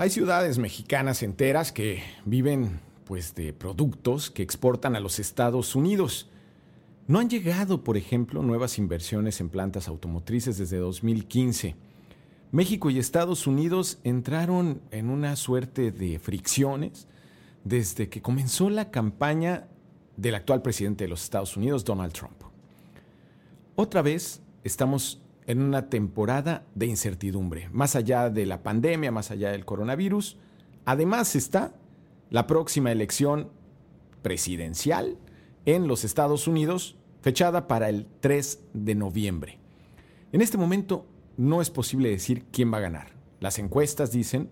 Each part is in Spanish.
Hay ciudades mexicanas enteras que viven pues de productos que exportan a los Estados Unidos. No han llegado, por ejemplo, nuevas inversiones en plantas automotrices desde 2015. México y Estados Unidos entraron en una suerte de fricciones desde que comenzó la campaña del actual presidente de los Estados Unidos, Donald Trump. Otra vez estamos en una temporada de incertidumbre, más allá de la pandemia, más allá del coronavirus. Además está la próxima elección presidencial en los Estados Unidos, fechada para el 3 de noviembre. En este momento no es posible decir quién va a ganar. Las encuestas dicen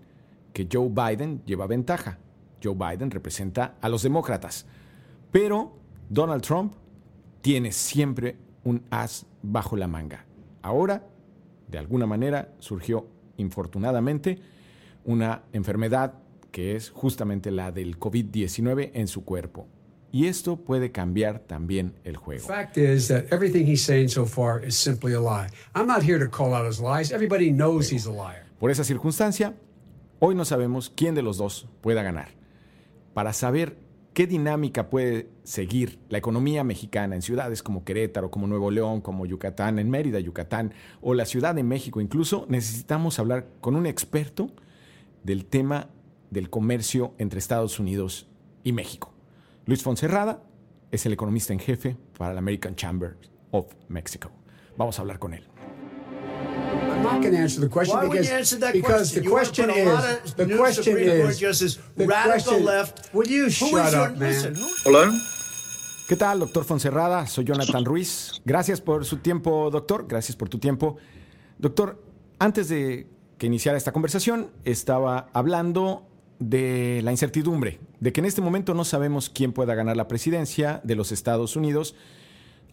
que Joe Biden lleva ventaja. Joe Biden representa a los demócratas. Pero Donald Trump tiene siempre un as bajo la manga. Ahora, de alguna manera, surgió infortunadamente una enfermedad que es justamente la del COVID-19 en su cuerpo. Y esto puede cambiar también el juego. fact is that everything he's saying so far is simply a lie. I'm not here to call out his lies. Everybody knows he's a liar. Por esa circunstancia, hoy no sabemos quién de los dos pueda ganar. Para saber qué dinámica puede seguir la economía mexicana en ciudades como Querétaro, como Nuevo León, como Yucatán, en Mérida, Yucatán, o la Ciudad de México incluso, necesitamos hablar con un experto del tema del comercio entre Estados Unidos y México. Luis Fonserrada es el economista en jefe para la American Chamber of Mexico. Vamos a hablar con él. I'm not going to answer the question Why would because, you answer that because question? the You question is the question is justices, the radical question- left. Will you Who shut is your- up, man? listen, who- Hola. ¿Qué tal, doctor Fonserrada? Soy Jonathan Ruiz. Gracias por su tiempo, doctor. Gracias por tu tiempo. Doctor, antes de que iniciara esta conversación, estaba hablando de la incertidumbre, de que en este momento no sabemos quién pueda ganar la presidencia de los Estados Unidos,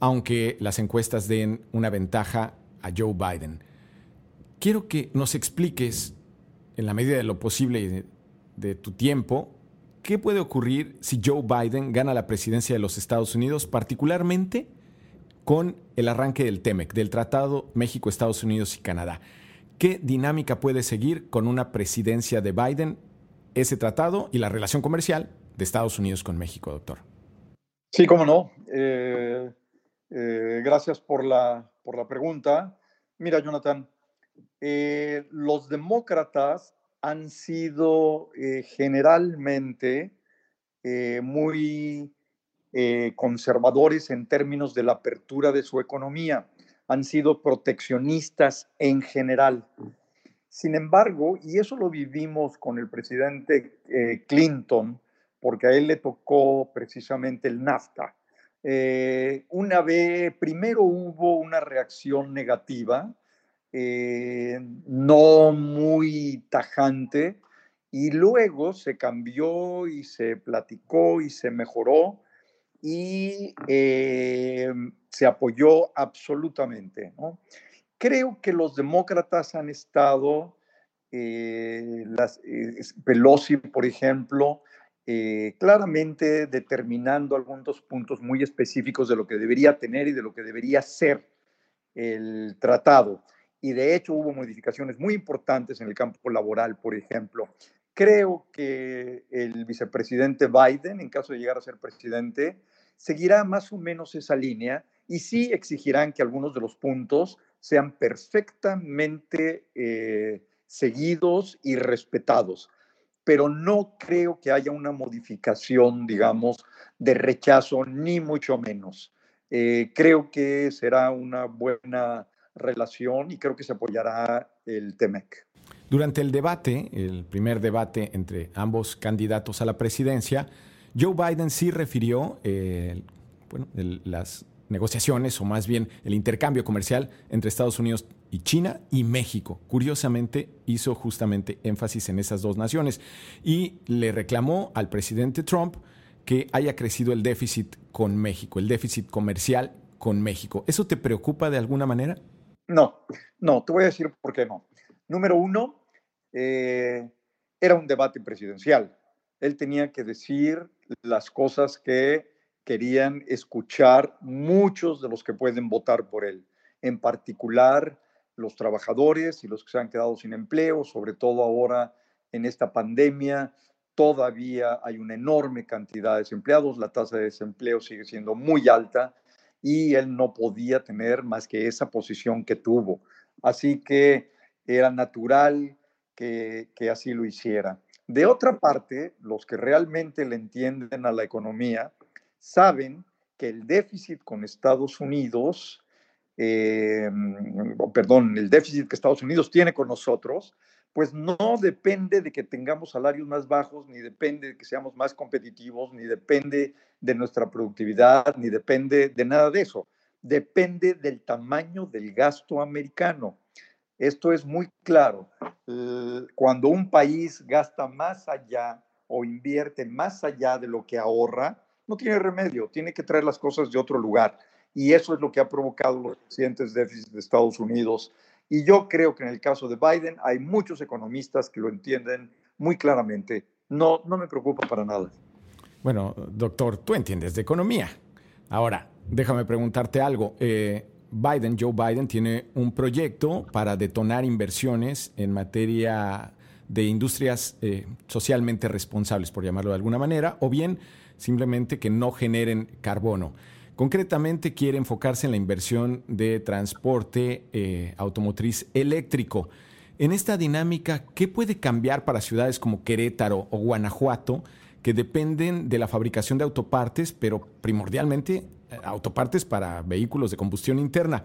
aunque las encuestas den una ventaja a Joe Biden. Quiero que nos expliques, en la medida de lo posible de, de tu tiempo, ¿Qué puede ocurrir si Joe Biden gana la presidencia de los Estados Unidos, particularmente con el arranque del TEMEC, del Tratado México, Estados Unidos y Canadá? ¿Qué dinámica puede seguir con una presidencia de Biden ese tratado y la relación comercial de Estados Unidos con México, doctor? Sí, cómo no. Eh, eh, gracias por la, por la pregunta. Mira, Jonathan, eh, los demócratas han sido eh, generalmente eh, muy conservadores en términos de la apertura de su economía. Han sido proteccionistas en general. Sin embargo, y eso lo vivimos con el presidente Clinton, porque a él le tocó precisamente el NAFTA. Una vez, primero hubo una reacción negativa, eh, no muy tajante, y luego se cambió y se platicó y se mejoró y eh, se apoyó absolutamente. ¿no? Creo que los demócratas han estado, eh, las, Pelosi, por ejemplo, claramente determinando algunos puntos muy específicos de lo que debería tener y de lo que debería ser el tratado. Y de hecho hubo modificaciones muy importantes en el campo laboral, por ejemplo. Creo que el vicepresidente Biden, en caso de llegar a ser presidente, seguirá más o menos esa línea y sí exigirán que algunos de los puntos sean perfectamente eh, seguidos y respetados pero no creo que haya una modificación, digamos, de rechazo, ni mucho menos. Eh, creo que será una buena relación y creo que se apoyará el TEMEC. Durante el debate, el primer debate entre ambos candidatos a la presidencia, Joe Biden sí refirió eh, bueno, las negociaciones, o más bien el intercambio comercial entre Estados Unidos y China y México. Curiosamente, hizo justamente énfasis en esas dos naciones y le reclamó al presidente Trump que haya crecido el déficit con México, el déficit comercial con México. ¿Eso te preocupa de alguna manera? No, no, te voy a decir por qué no. Número uno, eh, era un debate presidencial. Él tenía que decir las cosas que querían escuchar muchos de los que pueden votar por él, en particular los trabajadores y los que se han quedado sin empleo, sobre todo ahora en esta pandemia, todavía hay una enorme cantidad de desempleados, la tasa de desempleo sigue siendo muy alta y él no podía tener más que esa posición que tuvo. Así que era natural que, que así lo hiciera. De otra parte, los que realmente le entienden a la economía saben que el déficit con Estados Unidos, eh, perdón, el déficit que Estados Unidos tiene con nosotros, pues no depende de que tengamos salarios más bajos, ni depende de que seamos más competitivos, ni depende de nuestra productividad, ni depende de nada de eso. Depende del tamaño del gasto americano. Esto es muy claro. Cuando un país gasta más allá o invierte más allá de lo que ahorra, no tiene remedio, tiene que traer las cosas de otro lugar. Y eso es lo que ha provocado los recientes déficits de Estados Unidos. Y yo creo que en el caso de Biden hay muchos economistas que lo entienden muy claramente. No, no me preocupa para nada. Bueno, doctor, tú entiendes de economía. Ahora, déjame preguntarte algo. Eh, Biden, Joe Biden, tiene un proyecto para detonar inversiones en materia de industrias eh, socialmente responsables, por llamarlo de alguna manera, o bien simplemente que no generen carbono. Concretamente quiere enfocarse en la inversión de transporte eh, automotriz eléctrico. En esta dinámica, ¿qué puede cambiar para ciudades como Querétaro o Guanajuato, que dependen de la fabricación de autopartes, pero primordialmente eh, autopartes para vehículos de combustión interna?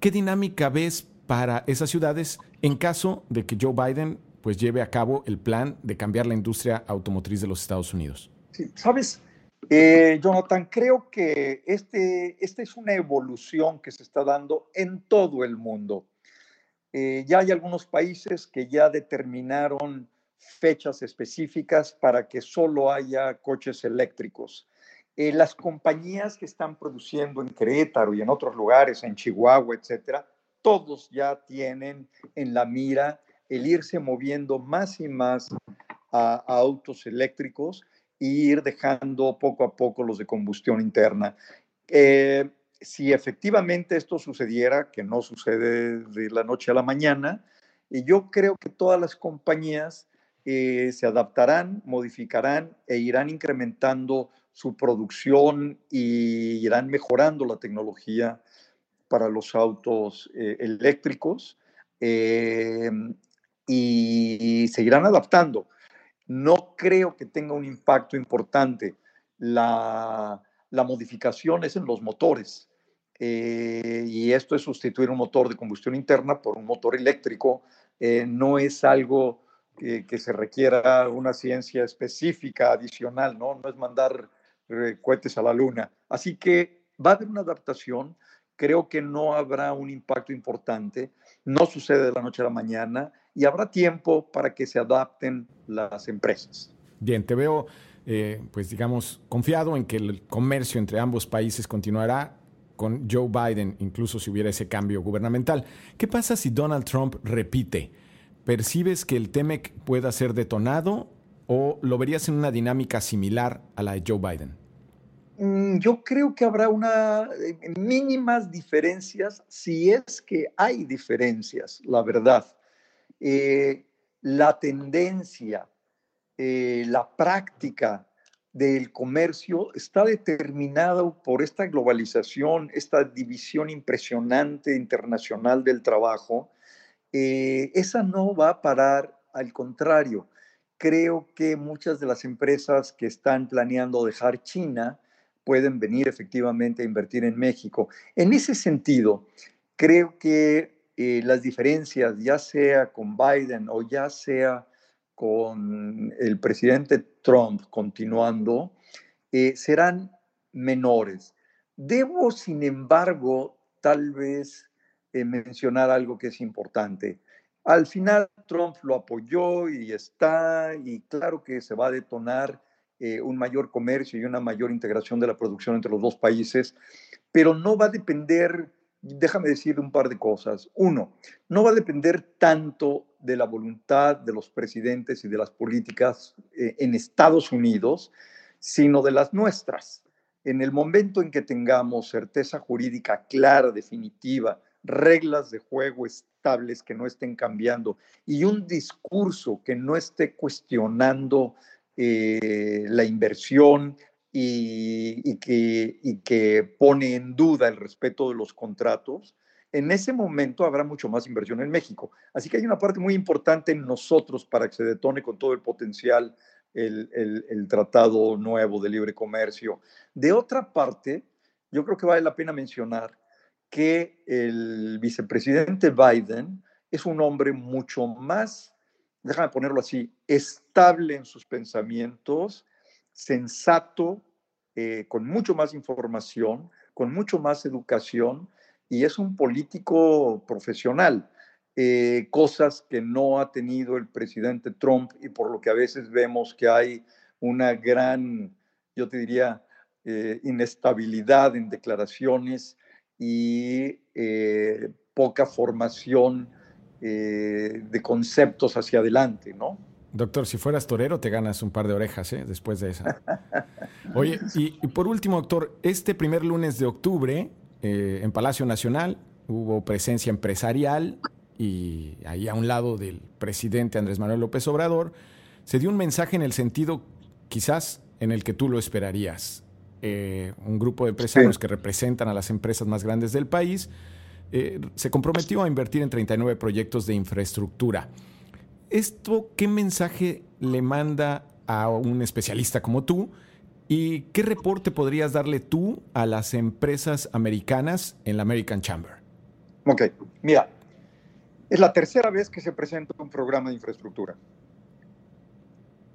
¿Qué dinámica ves para esas ciudades en caso de que Joe Biden pues, lleve a cabo el plan de cambiar la industria automotriz de los Estados Unidos? Sí, sabes, eh, Jonathan, creo que este, esta es una evolución que se está dando en todo el mundo. Eh, ya hay algunos países que ya determinaron fechas específicas para que solo haya coches eléctricos. Eh, las compañías que están produciendo en Querétaro y en otros lugares, en Chihuahua, etcétera, todos ya tienen en la mira el irse moviendo más y más a autos eléctricos ir dejando poco a poco los de combustión interna. Eh, si efectivamente esto sucediera, que no sucede de la noche a la mañana, y yo creo que todas las compañías eh, se adaptarán, modificarán e irán incrementando su producción y irán mejorando la tecnología para los autos eh, eléctricos y seguirán adaptando no creo que tenga un impacto importante. La, modificación es en los motores. Eh, y esto es sustituir un motor de combustión interna por un motor eléctrico. Eh, no es algo que, se requiera una ciencia específica adicional, ¿no? No es mandar eh, cohetes a la luna. Así que va a haber una adaptación. Creo que no habrá un impacto importante. No sucede de la noche a la mañana y habrá tiempo para que se adapten las empresas. Bien, te veo, eh, pues digamos, confiado en que el comercio entre ambos países continuará con Joe Biden, incluso si hubiera ese cambio gubernamental. ¿Qué pasa si Donald Trump repite? ¿Percibes que el TEMEC pueda ser detonado o lo verías en una dinámica similar a la de Joe Biden? Mm, yo creo que habrá una eh, mínimas diferencias si es que hay diferencias, la verdad. Eh, la tendencia, eh, la práctica del comercio está determinado por esta globalización, esta división impresionante internacional del trabajo. Eh, esa no va a parar, al contrario, creo que muchas de las empresas que están planeando dejar China pueden venir efectivamente a invertir en México. En ese sentido, creo que eh, las diferencias, ya sea con Biden o ya sea con el presidente Trump continuando, eh, serán menores. Debo, sin embargo, tal vez eh, mencionar algo que es importante. Al final, Trump lo apoyó y está, y claro que se va a detonar un mayor comercio y una mayor integración de la producción entre los dos países, pero no va a depender déjame decir un par de cosas. Uno, no va a depender tanto de la voluntad de los presidentes y de las políticas eh, en Estados Unidos, sino de las nuestras. En el momento en que tengamos certeza jurídica clara, definitiva, reglas de juego estables que no estén cambiando y un discurso que no esté cuestionando eh, la inversión y, que, que pone en duda el respeto de los contratos, en ese momento habrá mucho más inversión en México. Así que hay una parte muy importante en nosotros para que se detone con todo el potencial el, el, tratado nuevo de libre comercio. De otra parte, yo creo que vale la pena mencionar que el vicepresidente Biden es un hombre mucho más, déjame ponerlo así, estable en sus pensamientos, sensato, eh, con mucho más información, con mucho más educación y es un político profesional, eh, cosas que no ha tenido el presidente Trump y por lo que a veces vemos que hay una gran, yo te diría, eh, inestabilidad en declaraciones y poca formación de conceptos hacia adelante, ¿no? Doctor, si fueras torero te ganas un par de orejas ¿eh? después de esa. Oye, y, y, por último, doctor, este primer lunes de octubre eh, en Palacio Nacional hubo presencia empresarial y ahí a un lado del presidente Andrés Manuel López Obrador se dio un mensaje en el sentido quizás en el que tú lo esperarías. Eh, un grupo de empresarios que representan a las empresas más grandes del país eh, se comprometió a invertir en 39 proyectos de infraestructura. ¿Esto qué mensaje le manda a un especialista como tú ¿Y qué reporte podrías darle tú a las empresas americanas en la American Chamber? Ok, mira, es la tercera vez que se presenta un programa de infraestructura.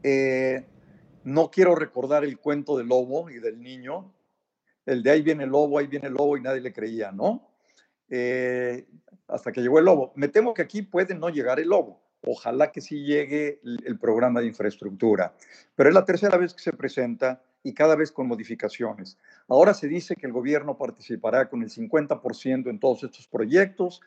Eh, no quiero recordar el cuento del lobo y del niño, el de ahí viene el lobo, ahí viene el lobo y nadie le creía, ¿no? Eh, hasta que llegó el lobo. Me temo que aquí puede no llegar el lobo. Ojalá que sí llegue el programa de infraestructura. Pero es la tercera vez que se presenta y cada vez con modificaciones. Ahora se dice que el gobierno participará con el 50% en todos estos proyectos.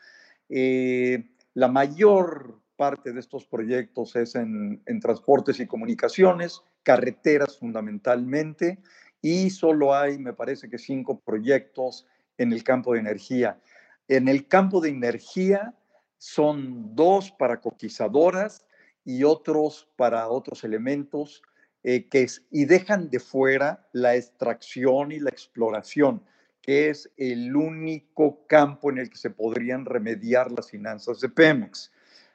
Eh, la mayor parte de estos proyectos es en, en, transportes y comunicaciones, carreteras fundamentalmente, y solo hay, me parece que cinco proyectos en el campo de energía. En el campo de energía son dos para coquizadoras y otros para otros elementos eh, que es, y dejan de fuera la extracción y la exploración, que es el único campo en el que se podrían remediar las finanzas de Pemex.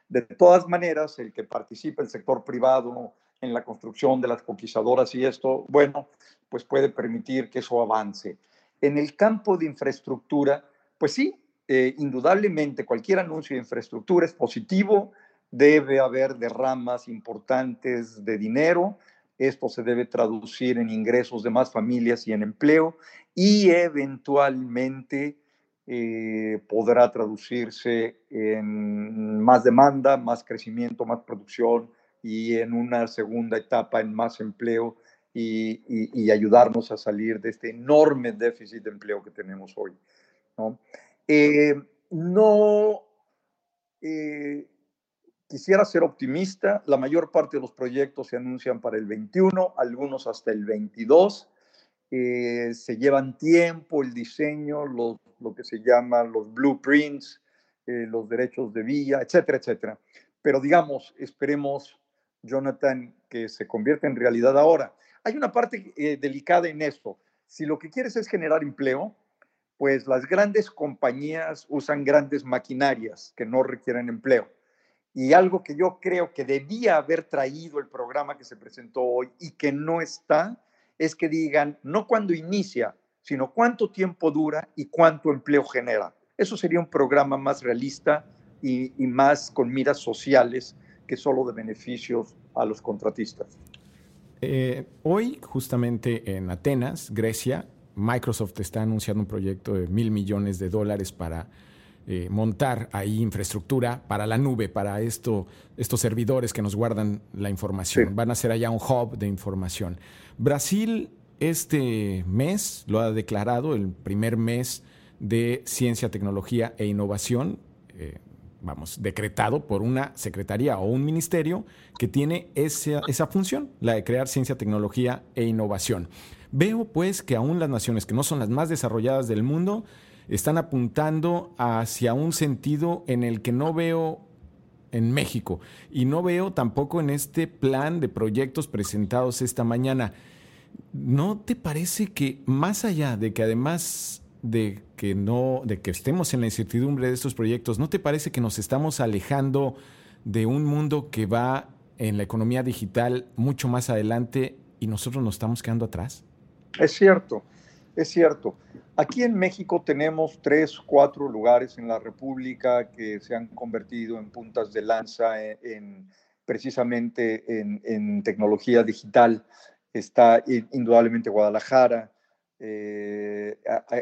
De todas maneras, el que participa el sector privado en la construcción de las conquistadoras y esto, bueno, pues puede permitir que eso avance. En el campo de infraestructura, pues sí, eh, indudablemente cualquier anuncio de infraestructura es positivo, debe haber derramas importantes de dinero, esto se debe traducir en ingresos de más familias y en empleo y eventualmente eh, podrá traducirse en más demanda, más crecimiento, más producción y en una segunda etapa en más empleo y, ayudarnos a salir de este enorme déficit de empleo que tenemos hoy. No, eh, no eh, Quisiera ser optimista, la mayor parte de los proyectos se anuncian para el 21, algunos hasta el 22. Eh, se llevan tiempo el diseño, lo que se llama los blueprints, eh, los derechos de vía, etcétera, etcétera. Pero digamos, esperemos, Jonathan, que se convierta en realidad ahora. Hay una parte delicada en esto. Si lo que quieres es generar empleo, pues las grandes compañías usan grandes maquinarias que no requieren empleo y algo que yo creo que debía haber traído el programa que se presentó hoy y que no está, es que digan no cuándo inicia, sino cuánto tiempo dura y cuánto empleo genera. Eso sería un programa más realista y, más con miras sociales que solo de beneficios a los contratistas. Eh, hoy, justamente en Atenas, Grecia, Microsoft está anunciando un proyecto de mil millones de dólares para eh, montar ahí infraestructura para la nube, para esto, estos servidores que nos guardan la información. Van a ser allá un hub de información. Brasil este mes lo ha declarado, el primer mes de ciencia, tecnología e innovación, eh, vamos, decretado por una secretaría o un ministerio que tiene esa, esa función, la de crear ciencia, tecnología e innovación. Veo pues que aún las naciones que no son las más desarrolladas del mundo están apuntando hacia un sentido en el que no veo en México y no veo tampoco en este plan de proyectos presentados esta mañana. ¿No te parece que más allá de que además de que no de que estemos en la incertidumbre de estos proyectos, ¿no te parece que nos estamos alejando de un mundo que va en la economía digital mucho más adelante y nosotros nos estamos quedando atrás? Es cierto, es cierto. Aquí en México tenemos tres, cuatro lugares en la República que se han convertido en puntas de lanza en, precisamente en, tecnología digital. Está indudablemente Guadalajara, eh,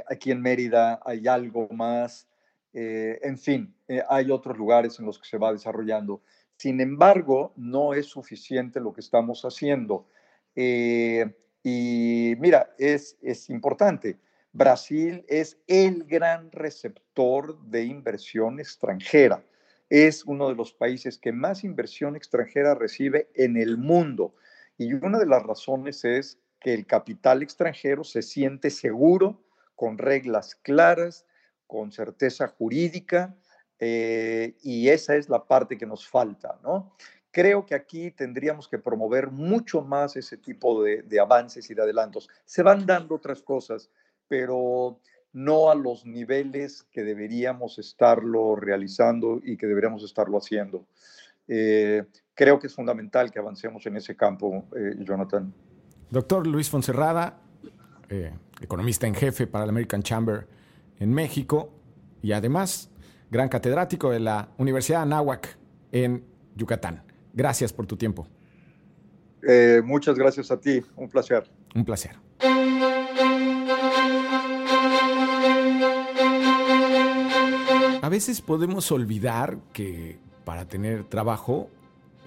aquí en Mérida hay algo más, eh, en fin, eh, hay otros lugares en los que se va desarrollando. Sin embargo, no es suficiente lo que estamos haciendo. Y mira, es, es importante Brasil es el gran receptor de inversión extranjera. Es uno de los países que más inversión extranjera recibe en el mundo. Y una de las razones es que el capital extranjero se siente seguro, con reglas claras, con certeza jurídica, eh, y esa es la parte que nos falta, ¿no? Creo que aquí tendríamos que promover mucho más ese tipo de, avances y de adelantos. Se van dando otras cosas pero no a los niveles que deberíamos estarlo realizando y que deberíamos estarlo haciendo. Eh, creo que es fundamental que avancemos en ese campo, eh, Jonathan. Doctor Luis Fonserrada, eh, economista en jefe para la American Chamber en México y además gran catedrático de la Universidad Anáhuac en Yucatán. Gracias por tu tiempo. muchas gracias a ti, un placer. Un placer. A veces podemos olvidar que para tener trabajo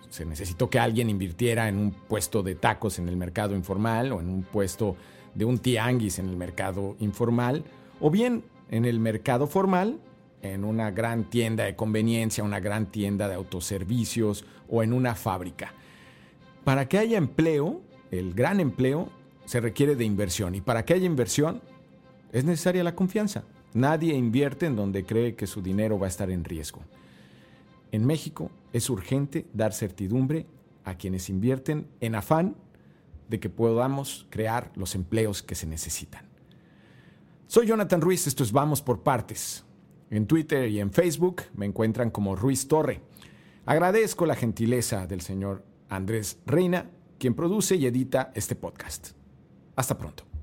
se necesitó que alguien invirtiera en un puesto de tacos en el mercado informal o en un puesto de un tianguis en el mercado informal o bien en el mercado formal, en una gran tienda de conveniencia, una gran tienda de autoservicios o en una fábrica. Para que haya empleo, el gran empleo, se requiere de inversión y para que haya inversión es necesaria la confianza. Nadie invierte en donde cree que su dinero va a estar en riesgo. En México es urgente dar certidumbre a quienes invierten en afán de que podamos crear los empleos que se necesitan. Soy Jonathan Ruiz, esto es Vamos por Partes. En Twitter y en Facebook me encuentran como Ruiz Torre. Agradezco la gentileza del señor Andrés Reina, quien produce y edita este podcast. Hasta pronto.